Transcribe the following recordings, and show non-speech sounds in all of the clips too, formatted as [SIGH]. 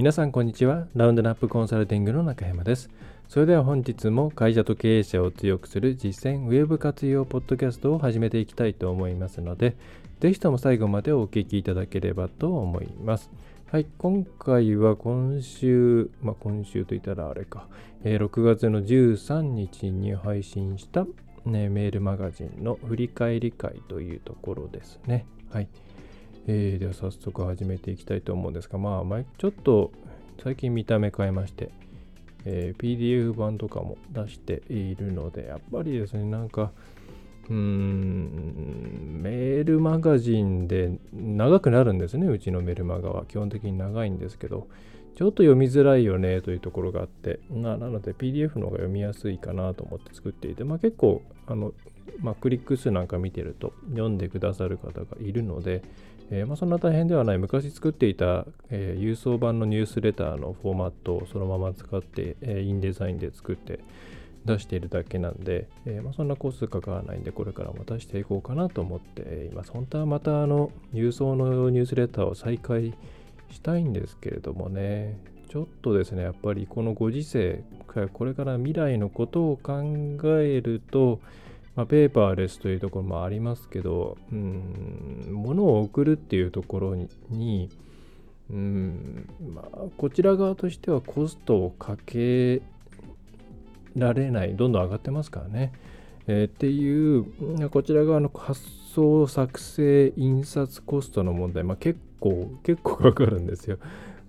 皆さんこんにちはラウンドナップコンサルティングの中山ですそれでは本日も会社と経営者を強くする実践ウェブ活用ポッドキャストを始めていきたいと思いますのでぜひとも最後までお聞きいただければと思いますはい、今回は今週、まあ、今週といったらあれか、えー、6月の13日に配信した、ね、メールマガジンの振り返り会というところですね。はい。えー、では早速始めていきたいと思うんですが、まあ、ちょっと最近見た目変えまして、えー、PDF 版とかも出しているので、やっぱりですね、なんか、うーん、メールマガジンで長くなるんですね、うちのメルマガは。基本的に長いんですけど、ちょっと読みづらいよねというところがあって、ななので PDF の方が読みやすいかなと思って作っていて、まあ、結構あの、まあ、クリック数なんか見てると読んでくださる方がいるので、えー、まあ、そんな大変ではない昔作っていた、えー、郵送版のニュースレターのフォーマットをそのまま使って、えー、インデザインで作って出しているだけなんで、えまあ、そんなコースかからないんでこれからも出していこうかなと思っています。本当はまたあの郵送のニュースレターを再開したいんですけれどもねちょっとですねやっぱりこのご時世これから未来のことを考えるとまあ、ペーパーレスというところもありますけど、うん、物を送るっていうところに、うんまあ、こちら側としてはコストをかけられない、どんどん上がってますからね。えー、っていう、こちら側の発送、作成、印刷コストの問題、まあ、結構、結構かかるんですよ。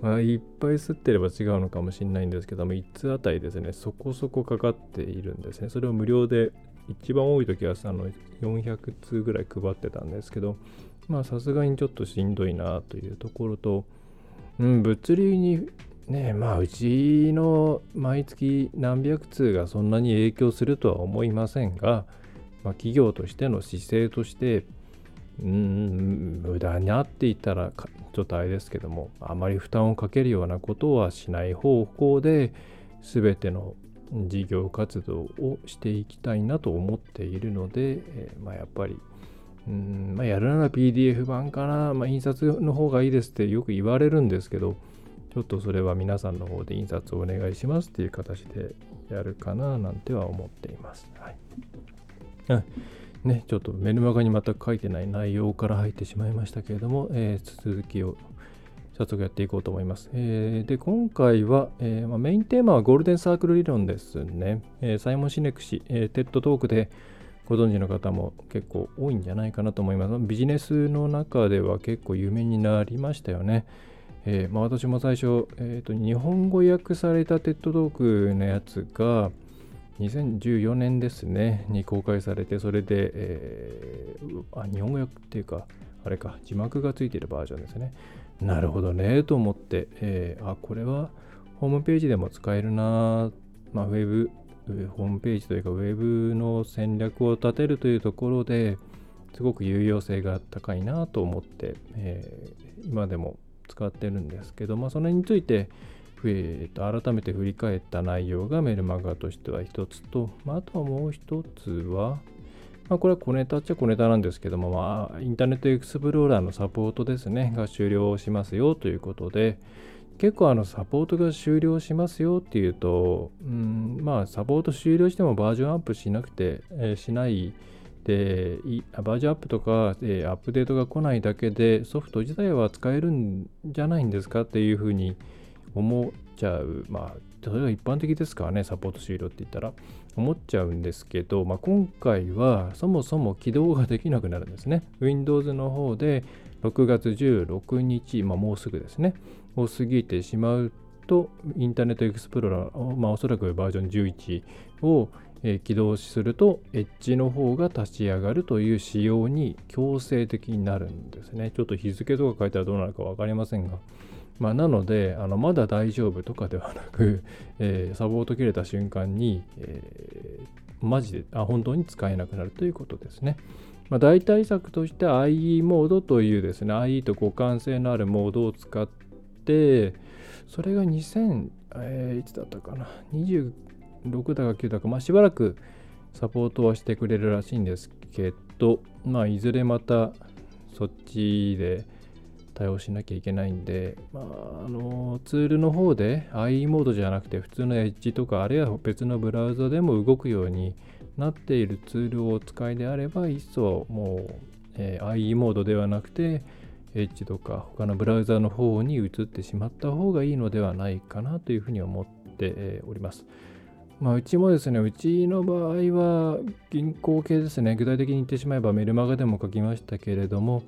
まあ、いっぱい吸ってれば違うのかもしれないんですけども、1通あたりですね、そこそこかかっているんですね。それを無料で一番多い時はあの400通ぐらい配ってたんですけど、まあさすがにちょっとしんどいなというところと、うん、物流にね、まあうちの毎月何百通がそんなに影響するとは思いませんが、まあ、企業としての姿勢として、うん、無駄になっていたらちょっとあれですけども、あまり負担をかけるようなことはしない方向で、全ての事業活動をしていきたいなと思っているので、えー、まあ、やっぱり、うんまあ、やるなら PDF 版かな、まあ、印刷の方がいいですってよく言われるんですけど、ちょっとそれは皆さんの方で印刷をお願いしますっていう形でやるかななんては思っています。はい。ね、ちょっとメルマガに全く書いてない内容から入ってしまいましたけれども、えー、続きを早速やっていこうと思います。えー、で、今回は、えーまあ、メインテーマはゴールデンサークル理論ですね。えー、サイモン・シネク氏、えー、 TED Talk でご存知の方も結構多いんじゃないかなと思います。ビジネスの中では結構有名になりましたよね。えまあ、私も最初、えーと、日本語訳された TED Talk のやつが2014年ですね、に公開されて、それで、えー、あ日本語訳っていうか、あれか、字幕がついてるバージョンですね。なるほどねと思って、えー、あ、これはホームページでも使えるな、まあ、ウェブ、ホームページというか、ウェブの戦略を立てるというところですごく有用性が高いなと思って、えー、今でも使ってるんですけど、まあ、それについて、えー、と改めて振り返った内容がメルマガとしては一つと、まあ、あとはもう一つは、まあ、これは小ネタっちゃ小ネタなんですけども、まあ、インターネットエクスプローラーのサポートですね、が終了しますよということで、結構あのサポートが終了しますよっていうと、うん、まあサポート終了してもバージョンアップしなくて、えー、しないで、バージョンアップとか、えー、アップデートが来ないだけでソフト自体は使えるんじゃないんですかっていうふうに思っちゃう。まあ、それが一般的ですからね、サポート終了って言ったら。思っちゃうんですけど、まあ、今回はそもそも起動ができなくなるんですね。Windows の方で6月16日、まあ、もうすぐですね、を過ぎてしまうと、インターネットエクスプローラー、まあ、おそらくバージョン11を、え、起動すると、エッジの方が立ち上がるという仕様に強制的になるんですね。ちょっと日付とか書いたらどうなるか分かりませんが、まあ、なのであのまだ大丈夫とかではなく、[LAUGHS] えー、サポート切れた瞬間に、えー、マジであ本当に使えなくなるということですね。まあ、代替策として IE モードというですね IE と互換性のあるモードを使ってそれが2000、えー、いつだったかな？26だか9だか、まあ、しばらくサポートはしてくれるらしいんですけど、まあ、いずれまたそっちで対応しなきゃいけないんで、まあ、あのツールの方で IE モードじゃなくて普通のエッジとかあるいは別のブラウザでも動くようになっているツールをお使いであれば一層もう、えー、IE モードではなくてエッジとか他のブラウザの方に移ってしまった方がいいのではないかなというふうに思っております。まあ、うちもですね、うちの場合は銀行系ですね、具体的に言ってしまえばメルマガでも書きましたけれども、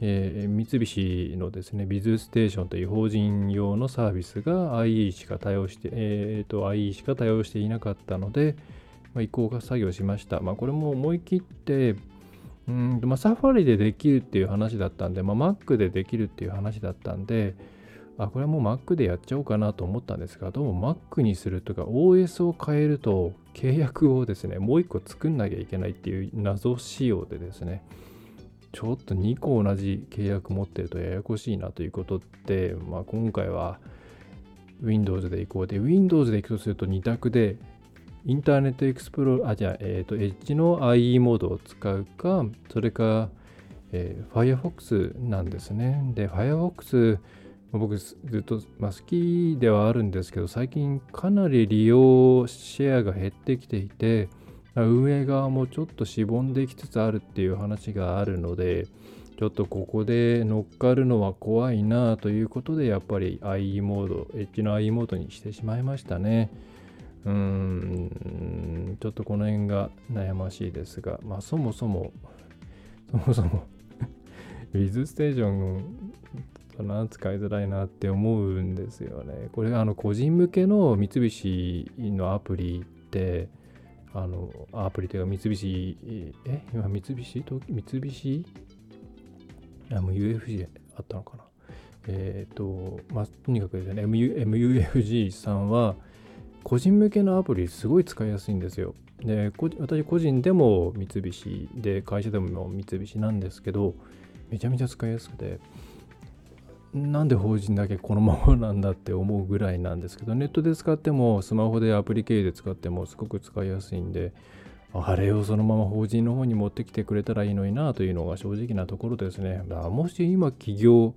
えー、三菱のですね、ビズステーションという法人用のサービスが IE しか対応して、えー、と IE しか対応していなかったので、まあ、移行が作業しました。まあ、これも思い切って、うんまあ、サファリでできるっていう話だったんで、まあ、Mac でできるっていう話だったんで、あ、これはもう Mac でやっちゃおうかなと思ったんですが、どうも Mac にするとか OS を変えると契約をですね、もう1個作んなきゃいけないっていう謎仕様でですね、ちょっと2個同じ契約持ってるとややこしいなということで、まあ、今回は Windows で行こうで、Windows で行くとすると2択で、インターネットエクスプローラー、あ、じゃあ、えっ、ー、と、Edge の IE モードを使うか、それか、えー、Firefox なんですね。で、Firefox、僕ずっと、まあ、好きではあるんですけど、最近かなり利用シェアが減ってきていて、運営側もちょっとしぼんできつつあるっていう話があるので、ちょっとここで乗っかるのは怖いなということで、やっぱり IE モード、エッジの IE モードにしてしまいましたね。うーん、ちょっとこの辺が悩ましいですが、まあそもそも、そもそもウィズステーションとな？使いづらいなって思うんですよね。これあの個人向けの三菱のアプリってあのアプリというか三菱え今三菱と三菱？あもう UFG あったのかな。えっ、ー、とまあとにかくですね MUFG さんは個人向けのアプリすごい使いやすいんですよ。で私個人でも三菱で会社でも三菱なんですけどめちゃめちゃ使いやすくて。なんで法人だけこのままなんだって思うぐらいなんですけど、ネットで使っても、スマホでアプリ経由で使ってもすごく使いやすいんで、あれをそのまま法人の方に持ってきてくれたらいいのになというのが正直なところですね。もし今起業、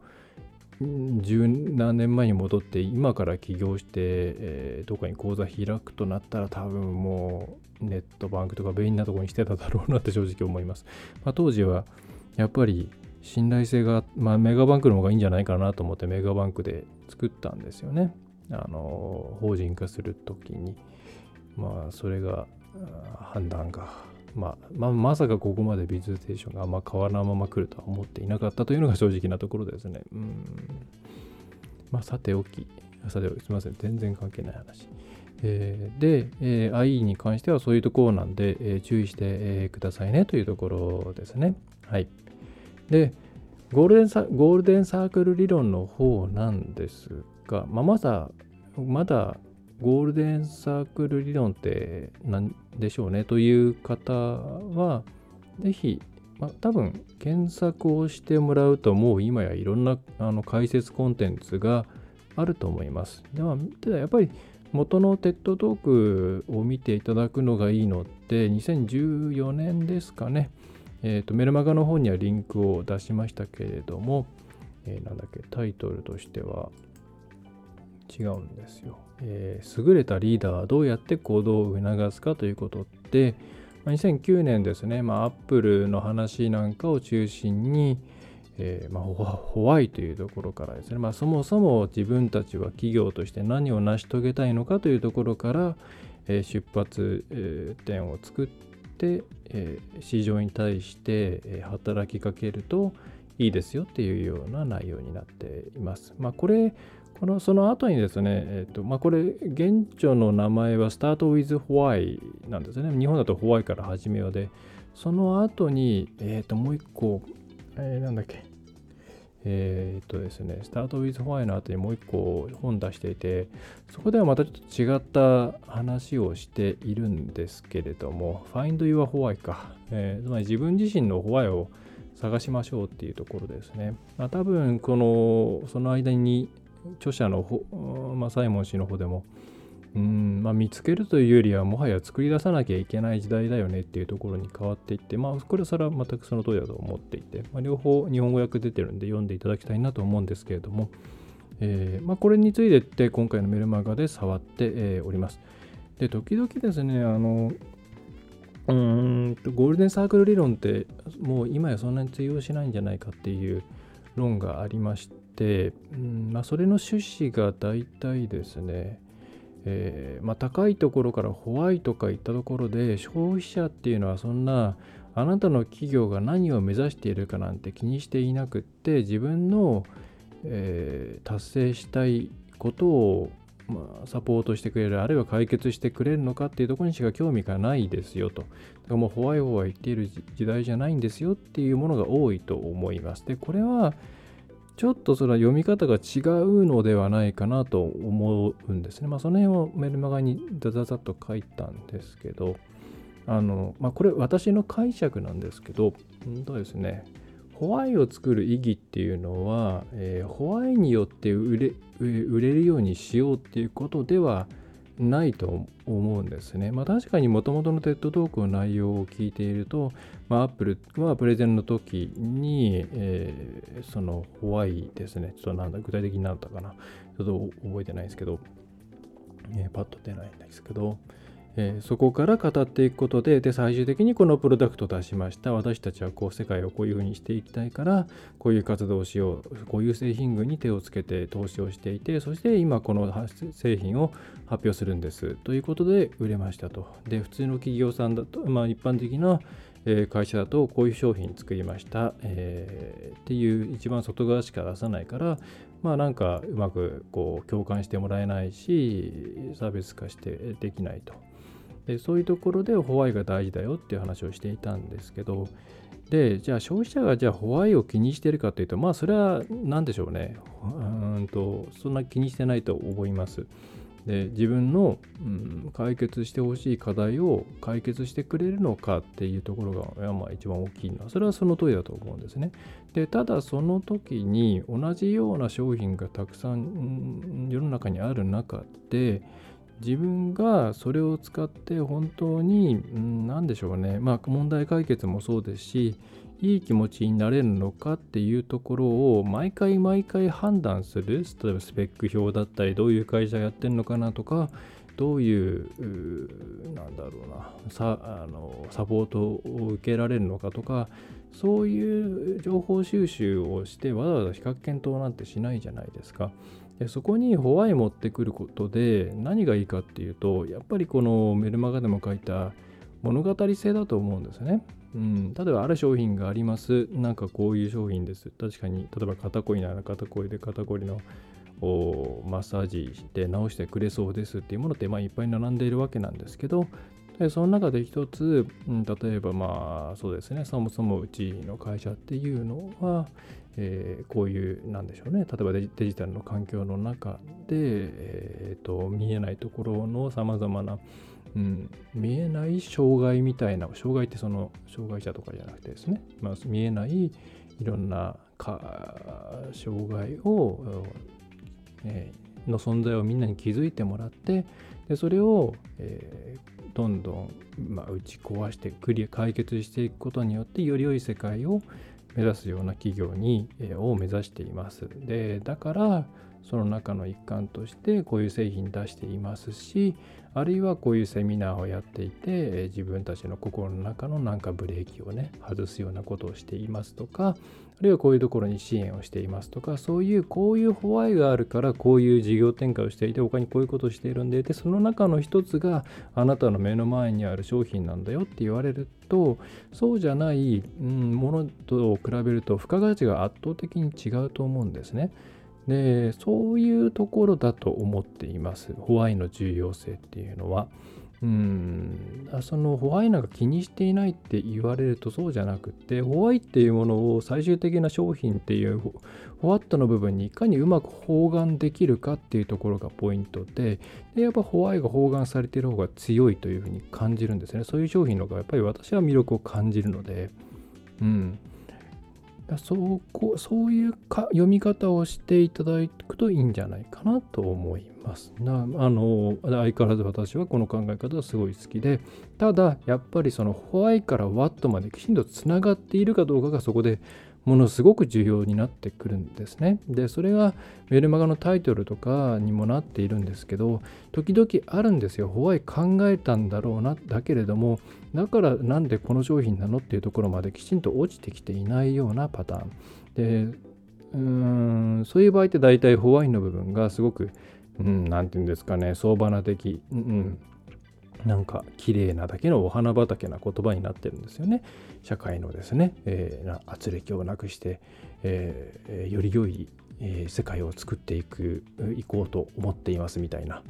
十何年前に戻って今から起業して、えー、どっかに口座開くとなったら多分もうネットバンクとか便利なとこにしてただろうなって正直思います。まあ、当時はやっぱり信頼性が、まあ、メガバンクの方がいいんじゃないかなと思ってメガバンクで作ったんですよね。あの法人化するときに。まあそれが判断が、まあ、まあ、まさかここまでビズステーションがあんま変わらないまま来るとは思っていなかったというのが正直なところですね。うん。まあさておき、さておき、すみません。全然関係ない話。えー、で、えー、IE に関してはそういうところなんで、えー、注意して、えくださいねというところですね。はい。で、ゴールデンサゴールデンサークル理論の方なんですが、まあ、まだ、まだゴールデンサークル理論って何でしょうねという方は、ぜひ、まあ、多分検索をしてもらうと、もう今やいろんなあの解説コンテンツがあると思います。では、ただやっぱり元の TED トークを見ていただくのがいいのって、2014年ですかね。えーと、メルマガの方にはリンクを出しましたけれども、えー、なんだっけ、タイトルとしては違うんですよ、えー、優れたリーダーはどうやって行動を促すかということで、まあ、2009年ですね、まあ、アップルの話なんかを中心に、えーまあ、ホワイというところからですね、まあ、そもそも自分たちは企業として何を成し遂げたいのかというところから、えー、出発、点を作って、えー、市場に対して、え働きかけるといいですよっていうような内容になっています。まあ、これ、このその後にですね、えーとまあ、これ、現著の名前は Start with Why なんですね。日本だと Why から始めようで、その後に、えっ、ー、と、もう一個、えー、なんだっけ、えー、っとですね、スタートウィズホワイの後にもう一個本出していて、そこではまたちょっと違った話をしているんですけれども、Find Your Why か、えー、つまり自分自身のホワイを探しましょうっていうところですね。まあ、多分、この、その間に著者の、まあ、サイモン氏の方でも、うんまあ、見つけるというよりはもはや作り出さなきゃいけない時代だよねっていうところに変わっていって、まあ、これはそれは全くその通りだと思っていて、まあ、両方日本語訳出てるんで読んでいただきたいなと思うんですけれども、えーまあ、これについてって今回のメルマガで触って、えー、おります。で、時々ですね、あの、うんとゴールデンサークル理論ってもう今やそんなに通用しないんじゃないかっていう論がありまして、うんまあ、それの趣旨が大体ですね、えー、まあ、高いところからホワイトかいったところで消費者っていうのはそんなあなたの企業が何を目指しているかなんて気にしていなくって自分の、えー、達成したいことを、まあ、サポートしてくれるあるいは解決してくれるのかっていうところにしか興味がないですよと。だからもうホワイホワイ言っている時代じゃないんですよっていうものが多いと思います。でこれはちょっとそれは読み方が違うのではないかなと思うんですね。まあ、その辺をメルマガにザザザと書いたんですけど、あの、まあ、これ私の解釈なんですけど、うんとですね、ホワイを作る意義っていうのは、えー、ホワイによって売れ売れるようにしようっていうことではないと思うんですね。まあ確かにもともとの TED トークの内容を聞いていると、まあ、Apple はプレゼンの時に、えー、そのホワイですね、ちょっとなんだ、具体的になったかな、ちょっと覚えてないですけど、えー、パッと出ないんですけど、えー、そこから語っていくことでで最終的にこのプロダクトを出しました。私たちはこう世界をこういうふうにしていきたいからこういう活動をしようこういう製品群に手をつけて投資をしていてそして今この製品を発表するんです。ということで売れましたと。で普通の企業さんだと、まあ、一般的な会社だとこういう商品作りました、えー、っていう一番外側しか出さないからまあなんかうまくこう共感してもらえないし差別化してできないと。でそういうところでホワイが大事だよっていう話をしていたんですけどでじゃあ消費者がじゃあホワイを気にしてるかというとまあそれは何でしょうね。うんとそんな気にしてないと思います。で自分の、うん、解決してほしい課題を解決してくれるのかっていうところが、まあ、一番大きいのはそれはその通りだと思うんですね。でただその時に同じような商品がたくさん世の中にある中で自分がそれを使って本当に何でしょうねまあ問題解決もそうですしいい気持ちになれるのかっていうところを毎回毎回判断する例えばスペック表だったりどういう会社やってるのかなとかどういうなんだろうなさあのサポートを受けられるのかとかそういう情報収集をしてわざわざ比較検討なんてしないじゃないですか。でそこにホワイ持ってくることで何がいいかっていうとやっぱりこのメルマガでも書いた物語性だと思うんですね。うん、例えばある商品があります。なんかこういう商品です。確かに例えば肩こりなら肩こりで肩こりのマッサージして治してくれそうですっていうものってまあいっぱい並んでいるわけなんですけどでその中で一つ、うん、例えばまあそうですねそもそもうちの会社っていうのは、えー、こういうなんでしょうね。例えばデジタルの環境の中で、えーと、見えないところのさまざまな、うん、見えない障害みたいな障害ってその障害者とかじゃなくてですね、まあ、見えないいろんなか障害を、えー、の存在をみんなに気づいてもらってでそれを、えー、どんどん、まあ、打ち壊してクリア解決していくことによってより良い世界を目指すような企業に、えー、を目指しています。でだからその中の一環としてこういう製品出していますしあるいはこういうセミナーをやっていて自分たちの心の中のなんかブレーキをね外すようなことをしていますとかあるいはこういうところに支援をしていますとかそういうこういうホワイがあるからこういう事業展開をしていて他にこういうことをしているんででその中の一つがあなたの目の前にある商品なんだよって言われるとそうじゃない、ものと比べると付加価値が圧倒的に違うと思うんですね。でそういうところだと思っています。ホワイの重要性っていうのは。うん。そのホワイなんか気にしていないって言われるとそうじゃなくてホワイっていうものを最終的な商品っていうホワットの部分にいかにうまく包含できるかっていうところがポイントででやっぱホワイが包含されている方が強いというふうに感じるんですね。そういう商品の方がやっぱり私は魅力を感じるので。うん。そうこそういうか読み方をしていただくといいんじゃないかなと思います。なあの相変わらず私はこの考え方はすごい好きでただやっぱりそのホワイからワットまできちんとつながっているかどうかがそこでものすごく重要になってくるんですね。で、それがメルマガのタイトルとかにもなっているんですけど、時々あるんですよ。ホワイ考えたんだろうな、だけれども、だからなんでこの商品なのっていうところまできちんと落ちてきていないようなパターン。で、うーんそういう場合って大体ホワイの部分がすごく、うん、ていうんですかね、相場な的、うん、なんか綺麗なだけのお花畑な言葉になってるんですよね。社会のですね、えー、圧力をなくして、えー、より良い、えー、世界を作っていく、いこうと思っていますみたいな、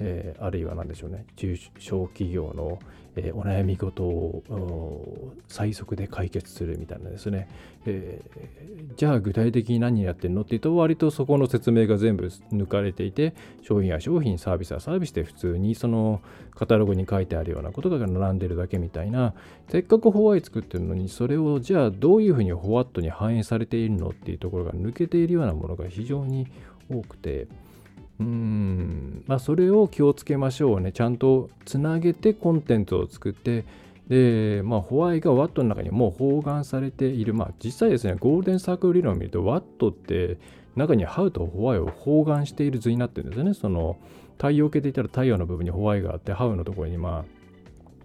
えー、あるいは何でしょうね、中小企業の、えー、お悩み事を最速で解決するみたいなですね、えー、じゃあ具体的に何やってんのっていうと割とそこの説明が全部抜かれていて商品や商品サービスはサービスで普通にそのカタログに書いてあるようなことが並んでるだけみたいな。せっかくホワイト作ってるのにそれをじゃあどういうふうにホワットに反映されているのっていうところが抜けているようなものが非常に多くて。うん、まあ、それを気をつけましょうね。ちゃんとつなげてコンテンツを作って、で、まあ、ホワイがワットの中にもう包含されている。まあ、実際ですね、ゴールデンサークル理論を見ると、ワットって中にハウとホワイを包含している図になってるんですよね。その太陽系で言ったら太陽の部分にホワイがあって、ハウのところにま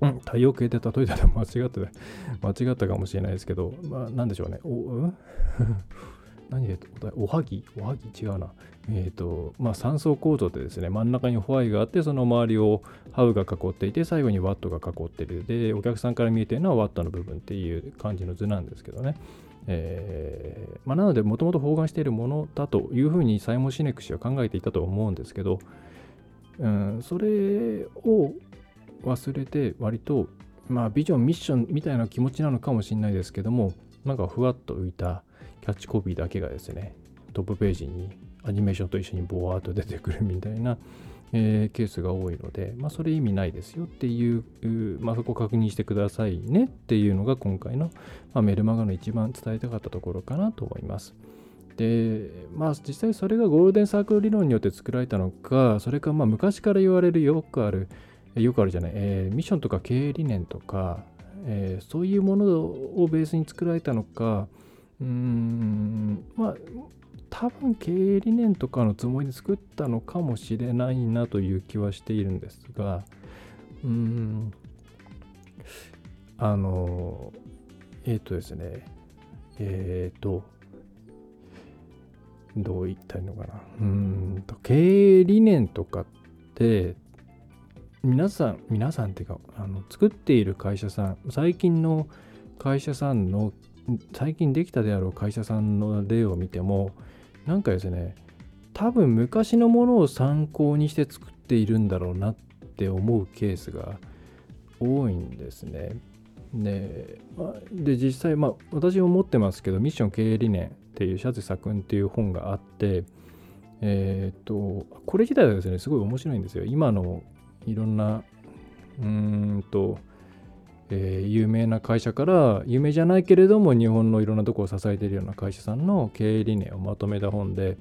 あ、太陽系で例えたら間違って間違ったかもしれないですけど、まあ、なんでしょうね。お、何でおはぎ？おはぎ？違うな。えっ、ー、と、まあ3層構造でですね、真ん中にホワイがあって、その周りをハウが囲っていて、最後にワットが囲ってる。で、お客さんから見えてるのはワットの部分っていう感じの図なんですけどね。えーまあ、なので、もともと包含しているものだというふうにサイモン・シネク氏は考えていたと思うんですけど、うん、それを忘れて、割と、まあ、ビジョン、ミッションみたいな気持ちなのかもしれないですけども、なんかふわっと浮いた、キャッチコピーだけがですね、トップページにアニメーションと一緒にボワーっと出てくるみたいな、えー、ケースが多いので、まあ、それ意味ないですよっていう、まあ、そこ確認してくださいねっていうのが今回の、まあ、メルマガの一番伝えたかったところかなと思います。で、まあ実際それがゴールデンサークル理論によって作られたのか、それかまあ昔から言われるよくある、よくあるじゃない、えー、ミッションとか経営理念とか、えー、そういうものをベースに作られたのか、うーん。まあ多分経営理念とかのつもりで作ったのかもしれないなという気はしているんですがうーん。あのえっ、ー、とですね。えっ、ー、とどう言ったらいいのかな。うんと経営理念とかって皆さん皆さんっていうかあの作っている会社さん最近の会社さんの最近できたであろう会社さんの例を見てもなんかですね多分昔のものを参考にして作っているんだろうなって思うケースが多いんですね。でで実際まあ私も持ってますけどミッション経営理念っていうシャツサ君っていう本があってえっ、とこれ自体はですねすごい面白いんですよ。今のいろんなうーんとえー、有名な会社から有名じゃないけれども日本のいろんなとこを支えているような会社さんの経営理念をまとめた本で、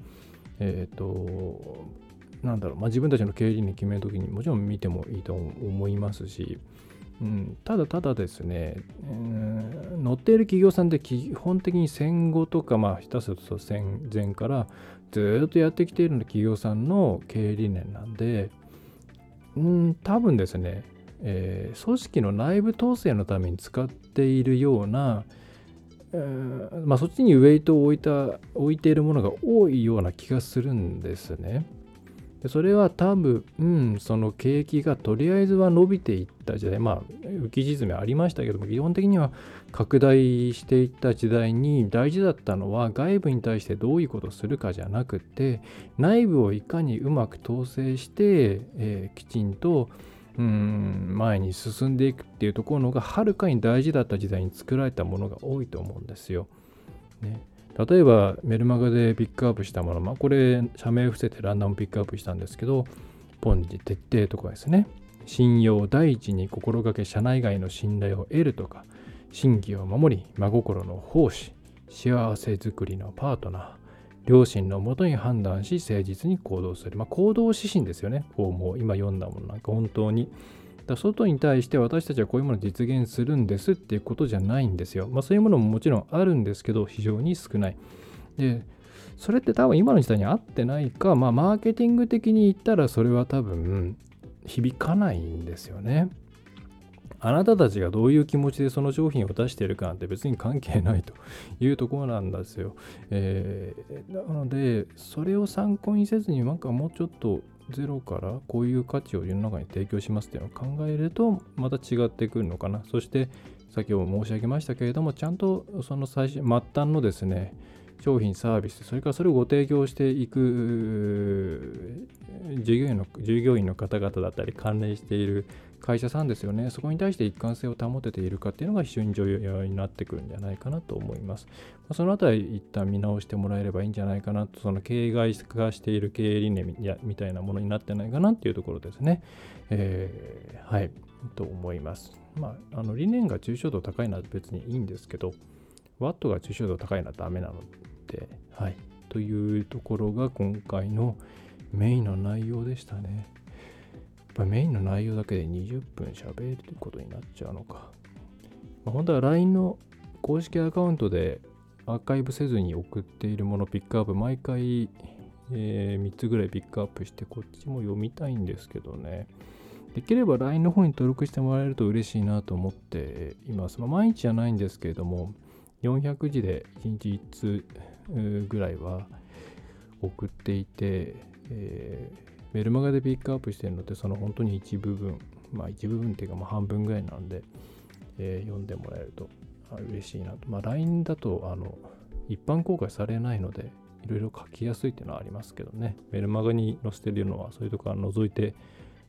えっ、ー、となんだろう、まあ、自分たちの経営理念決めるときにもちろん見てもいいと思いますし、うん、ただただですね、えー、乗っている企業さんって基本的に戦後とか、まあ、下手すると戦前からずっとやってきている企業さんの経営理念なんで、うん、多分ですね、えー、組織の内部統制のために使っているような、えー、まあ、そっちにウェイトを置いた置いているものが多いような気がするんですね。でそれは多分、うん、その景気がとりあえずは伸びていった時代、まあ、浮き沈みありましたけども、基本的には拡大していった時代に大事だったのは外部に対してどういうことをするかじゃなくて、内部をいかにうまく統制して、えー、きちんと、うん前に進んでいくっていうところのがはるかに大事だった時代に作られたものが多いと思うんですよ。ね、例えばメルマガでピックアップしたもの、まあ、これ社名伏せてランダムピックアップしたんですけどポンジ徹底とかですね。信用を第一に心がけ社内外の信頼を得るとか真偽を守り真心の奉仕幸せづくりのパートナー。両親のもとに判断し誠実に行動する、まあ、行動指針ですよね。こうもう今読んだものなんか本当に。だ外に対して私たちはこういうものを実現するんですっていうことじゃないんですよ、まあ、そういうものももちろんあるんですけど非常に少ない。でそれって多分今の時代に合ってないか、まあ、マーケティング的に言ったらそれは多分響かないんですよね。あなたたちがどういう気持ちでその商品を出しているかなんて別に関係ないというところなんですよ。えー、なので、それを参考にせずに、なんかもうちょっとゼロからこういう価値を世の中に提供しますっていうのを考えると、また違ってくるのかな。そして、先ほど申し上げましたけれども、ちゃんとその最初、末端のですね、商品、サービス、それからそれをご提供していく従業員の従業員の方々だったり、関連している会社さんですよね、そこに対して一貫性を保てているかっていうのが非常に重要になってくるんじゃないかなと思います。そのあたり、一旦見直してもらえればいいんじゃないかなと、その経営外化している経営理念みたいなものになってないかなっていうところですね。えー、はい、と思います。まあ、あの理念が抽象度高いのは別にいいんですけど、ワットが抽象度高いのはダメなの、はい。というところが今回のメインの内容でしたね。やっぱメインの内容だけで20分喋ることになっちゃうのか。まあ、本当は LINE の公式アカウントでアーカイブせずに送っているものピックアップ毎回、えー、3つぐらいピックアップしてこっちも読みたいんですけどね。できれば LINE の方に登録してもらえると嬉しいなと思っています。まあ、毎日じゃないんですけれども、400字で1日1通ぐらいは送っていて、えー、メルマガでピックアップしてるのってその本当に一部分、まあ一部分っていうかまあ半分ぐらいなんで、えー、読んでもらえると嬉しいなと。まあ LINE だとあの一般公開されないので、いろいろ書きやすいっていうのはありますけどね。メルマガに載せてるのはそういうところは除いて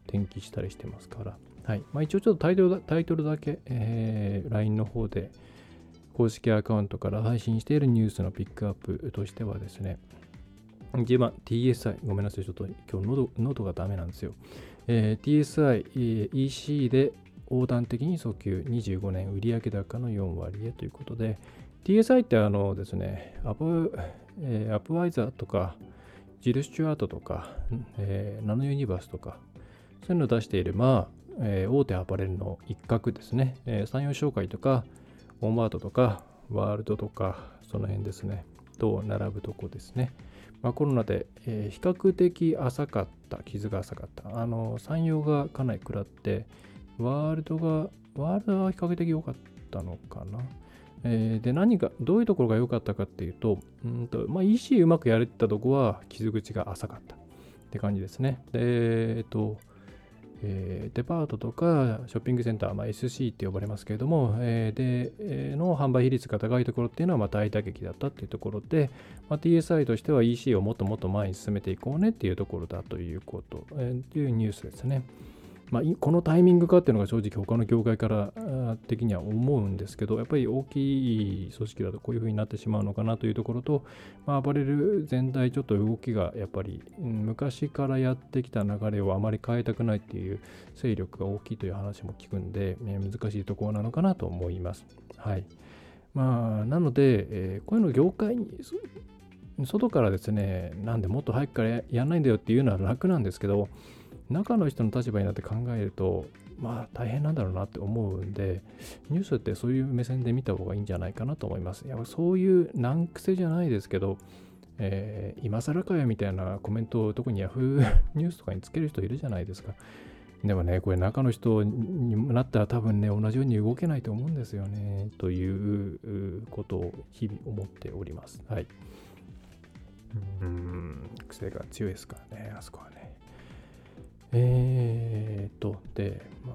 転記したりしてますから。はい。まあ一応ちょっとタイトルだタイトルだけ、えー、LINE の方で公式アカウントから配信しているニュースのピックアップとしてはですね、1番 TSI、ごめんなさい、ちょっと今日喉喉がダメなんですよ。えー、TSI、EC で横断的に訴求25年売上高の4割へということで、TSI ってあのですね、アプ、えー、アプワイザーとか、ジル・スチュアートとか、えー、ナノユニバースとか、そういうのを出している、まあ、えー、大手アパレルの一角ですね、えー、産業紹介とか、オンマートとか、ワールドとか、その辺ですね、と並ぶとこですね。まあ、コロナで、えー、比較的浅かった、傷が浅かった。あの、産業がかなり食らって、ワールドが、ワールドは比較的良かったのかな。え、で、何か、どういうところが良かったかっていうと、うんとまあ、EC うまくやれてたとこは傷口が浅かったって感じですね。で、えっと、え、デパートとかショッピングセンター、まあ、SC って呼ばれますけれども、え、で、え、の販売比率が高いところっていうのはま大打撃だったっていうところで、まあ、TSI としては EC をもっともっと前に進めていこうねっていうところだということ、えー、いうニュースですね。まあ、このタイミングかっていうのが正直他の業界から的には思うんですけど、やっぱり大きい組織だとこういうふうになってしまうのかなというところと、まあ、アパレル全体ちょっと動きがやっぱり昔からやってきた流れをあまり変えたくないっていう勢力が大きいという話も聞くんで、難しいところなのかなと思います。はい。まあ、なので、えー、こういうの業界に外からですね、なんでもっと早くからやんないんだよっていうのは楽なんですけど、中の人の立場になって考えるとまあ大変なんだろうなって思うんでニュースってそういう目線で見た方がいいんじゃないかなと思います。やっぱそういう難癖じゃないですけど、えー、今更かよみたいなコメントを特に Yahoo [LAUGHS] ニュースとかにつける人いるじゃないですか。でもねこれ中の人になったら多分ね同じように動けないと思うんですよねということを日々思っております。はい。うん癖が強いですからねあそこはね。えー、と、で、ま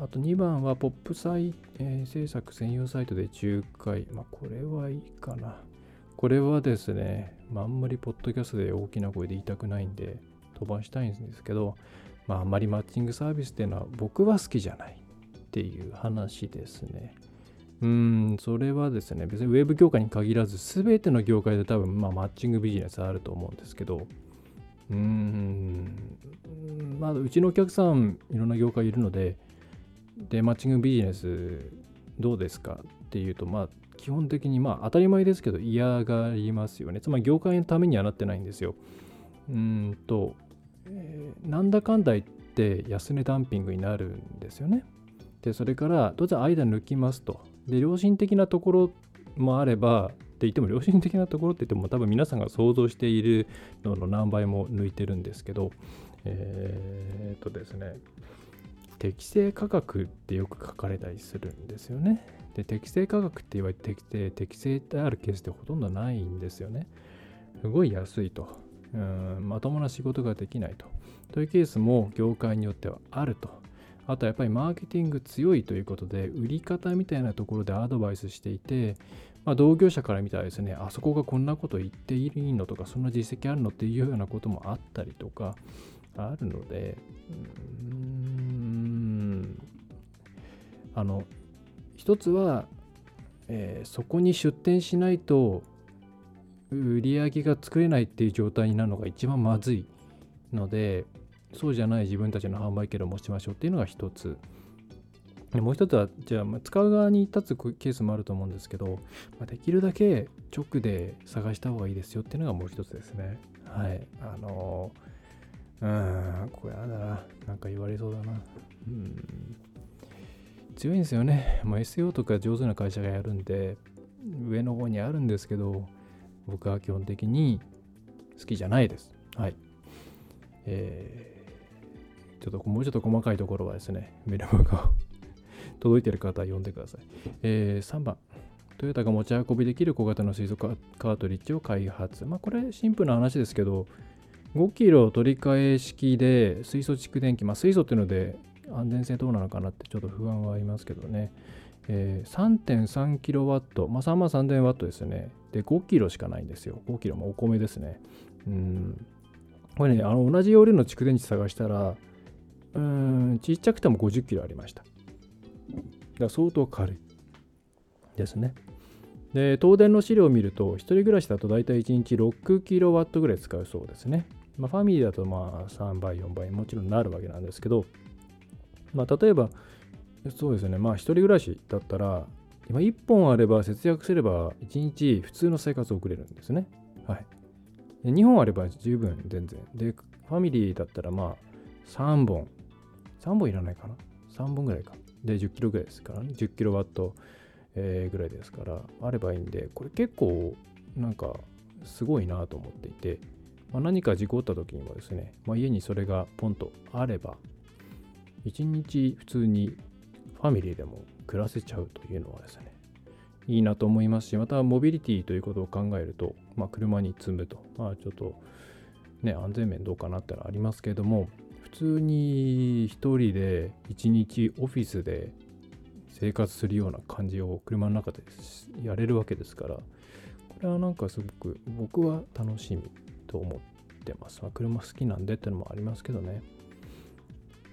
あ、あと2番はポップサイ、えー、制作専用サイトで仲介。まあ、これはいいかな。これはですね、まあ、あんまりポッドキャストで大きな声で言いたくないんで、飛ばしたいんですけど、まあ、あんまりマッチングサービスっていうのは僕は好きじゃないっていう話ですね。うん、それはですね、別にウェブ業界に限らず、全ての業界で多分、まあ、マッチングビジネスあると思うんですけど、うーん、まあ、うちのお客さん、いろんな業界いるので、で、マッチングビジネスどうですかっていうと、まあ、基本的に、まあ、当たり前ですけど、嫌がりますよね。つまり、業界のためにはなってないんですよ。うんと、えー、なんだかんだ言って安値ダンピングになるんですよね。で、それから、どうぞ間抜きますと。で、良心的なところもあれば、言っても良心的なところって言っても多分皆さんが想像しているのの何倍も抜いてるんですけど、え、っとですね、適正価格ってよく書かれたりするんですよね。で、適正価格って言われて適正、適正であるケースってほとんどないんですよね。すごい安いと。うんまともな仕事ができないと。というケースも業界によってはあると。あとやっぱりマーケティング強いということで、売り方みたいなところでアドバイスしていて、まあ、同業者から見たらですね、あそこがこんなこと言っていいの？とか、そんな実績あるの？っていうようなこともあったりとか、あるので、うーん、あの、一つは、えー、そこに出店しないと売り上げが作れないっていう状態になるのが一番まずいのでそうじゃない自分たちの販売経路を持ちましょうっていうのが一つ。もう一つはじゃあ使う側に立つケースもあると思うんですけど、まあ、できるだけ直で探した方がいいですよっていうのがもう一つですねはいあのうーんこれやだななんか言われそうだなうん強いんですよね。まあ、SEO とか上手な会社がやるんで、上の方にあるんですけど、僕は基本的に好きじゃないです。はい。えー、ちょっともうちょっと細かいところはですね、メルマガを届いている方は読んでください。えー、3番。トヨタが持ち運びできる小型の水素カートリッジを開発。まあ、これシンプルな話ですけど、5キロ取り替え式で水素蓄電器、まあ、水素っていうので安全性どうなのかなってちょっと不安はありますけどね。えー、3.3kW、まあ、3万 3000W ですね。で、5キロしかないんですよ。5キロ、もお米ですね。うん。これね、あの同じ容量の蓄電池探したら、うん、ちっちゃくても50キロありました。だ相当軽いですね。で、東電の資料を見ると、1人暮らしだと大体1日 6kW ぐらい使うそうですね。まあ、ファミリーだとまあ3倍、4倍もちろんなるわけなんですけど、まあ、例えば、そうですね、まあ、一人暮らしだったら、今1本あれば節約すれば1日普通の生活を送れるんですね。はい。で2本あれば十分全然。で、ファミリーだったらまあ3本。3本いらないかな ?3 本ぐらいか。で、10キロぐらいですからね。10キロワット、え、ぐらいですから、あればいいんで、これ結構なんかすごいなと思っていて、まあ、何か事故った時にもですね、まあ、家にそれがポンとあれば、一日普通にファミリーでも暮らせちゃうというのはですね、いいなと思いますし、またモビリティということを考えると、まあ、車に積むと、まあ、ちょっとね、安全面どうかなってのはありますけれども、通に一人で一日オフィスで生活するような感じを車の中でやれるわけですから、これはなんかすごく僕は楽しみと思ってます。まあ、車好きなんでってのもありますけどね。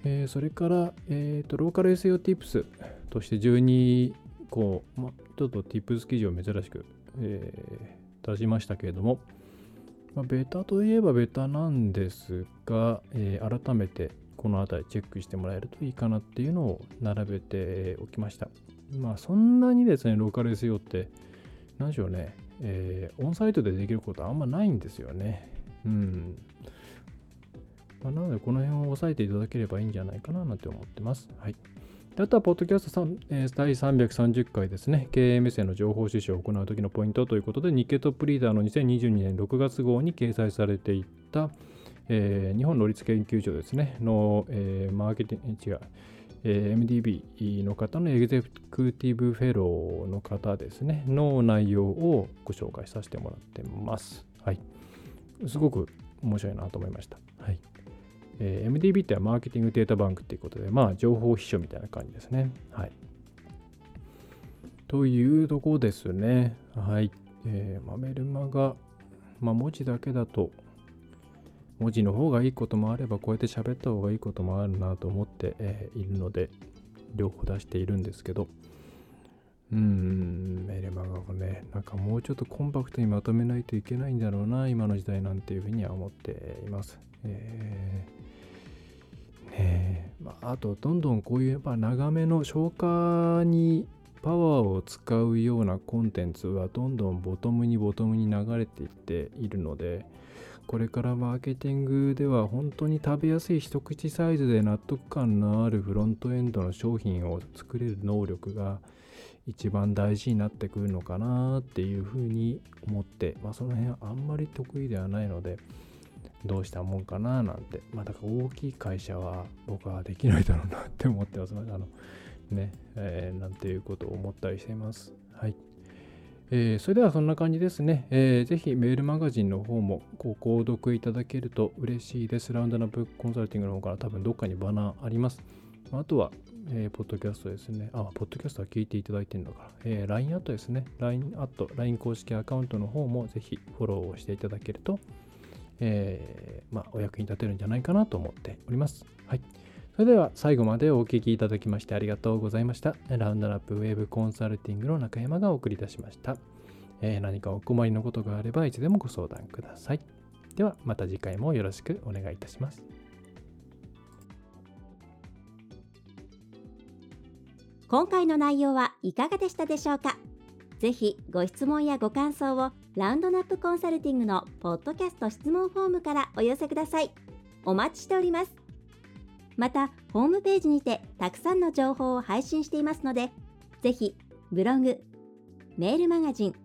えー、それから、えーと、ローカル SEO Tips として12個、ま、ちょっと Tips 記事を珍しく、えー、出しましたけれども、まベタといえばベタなんですが、えー、改めてこの辺りチェックしてもらえるといいかなっていうのを並べておきました。まあそんなにですね、ローカル SEO って、何でしょうね、えー、オンサイトでできることはあんまないんですよね。うん。まあ、なので、この辺を押さえていただければいいんじゃないかななんて思ってます。はい。あとは、ポッドキャストえー、第330回ですね、経営目線の情報収集を行うときのポイントということで、日経トップリーダーの2022年6月号に掲載されていた、えー、日本能率研究所ですね、の、えー、マーケティング、違う、えー、MDB の方のエグゼクティブフェローの方ですね、の内容をご紹介させてもらってます。はい。すごく面白いなと思いました。はい。えー、MDB ってはマーケティングデータバンクっていうことで、まあ、情報秘書みたいな感じですね。はい。というとこですね。はい。えー、まあ、メルマガ、まあ、文字だけだと、文字の方がいいこともあればこうやって喋った方がいいこともあるなと思って、えー、いるので両方出しているんですけどうーんメルマガがねなんかもうちょっとコンパクトにまとめないといけないんだろうな今の時代なんていうふうには思っています。えー、まあ、あとどんどんこういうやっぱ長めの消化にパワーを使うようなコンテンツはどんどんボトムにボトムに流れていっているのでこれからマーケティングでは本当に食べやすい一口サイズで納得感のあるフロントエンドの商品を作れる能力が一番大事になってくるのかなっていうふうに思って、まあ、その辺あんまり得意ではないのでどうしたもんかななんてまあだから大きい会社は僕はできないだろうなって思ってます。あのね、えー、なんていうことを思ったりしています。はい。えー、それではそんな感じですね。えー、ぜひメールマガジンの方もご購読いただけると嬉しいです。ラウンドナップコンサルティングの方から多分どっかにバナーあります。あとは、えー、ポッドキャストですね。あ、ポッドキャストは聞いていただいてるのかな。えー、LINE アットですね。LINE アット、LINE 公式アカウントの方もぜひフォローをしていただけると、えー、まあ、お役に立てるんじゃないかなと思っております。はい。それでは最後までお聴きいただきましてありがとうございました。ラウンドラップウェーブコンサルティングの中山がお送りいたしました。えー、何かお困りのことがあればいつでもご相談ください。ではまた次回もよろしくお願いいたします。今回の内容はいかがでしたでしょうか？ぜひご質問やご感想をラウンドナップコンサルティングのポッドキャスト質問フォームからお寄せください。お待ちしております。また、ホームページにてたくさんの情報を配信していますので、ぜひブログ、メールマガジン、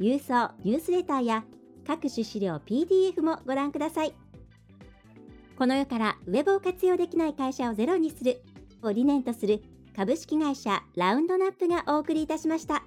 郵送ニュースレターや各種資料 PDF もご覧ください。この世からウェブを活用できない会社をゼロにするを理念とする株式会社ラウンドナップがお送りいたしました。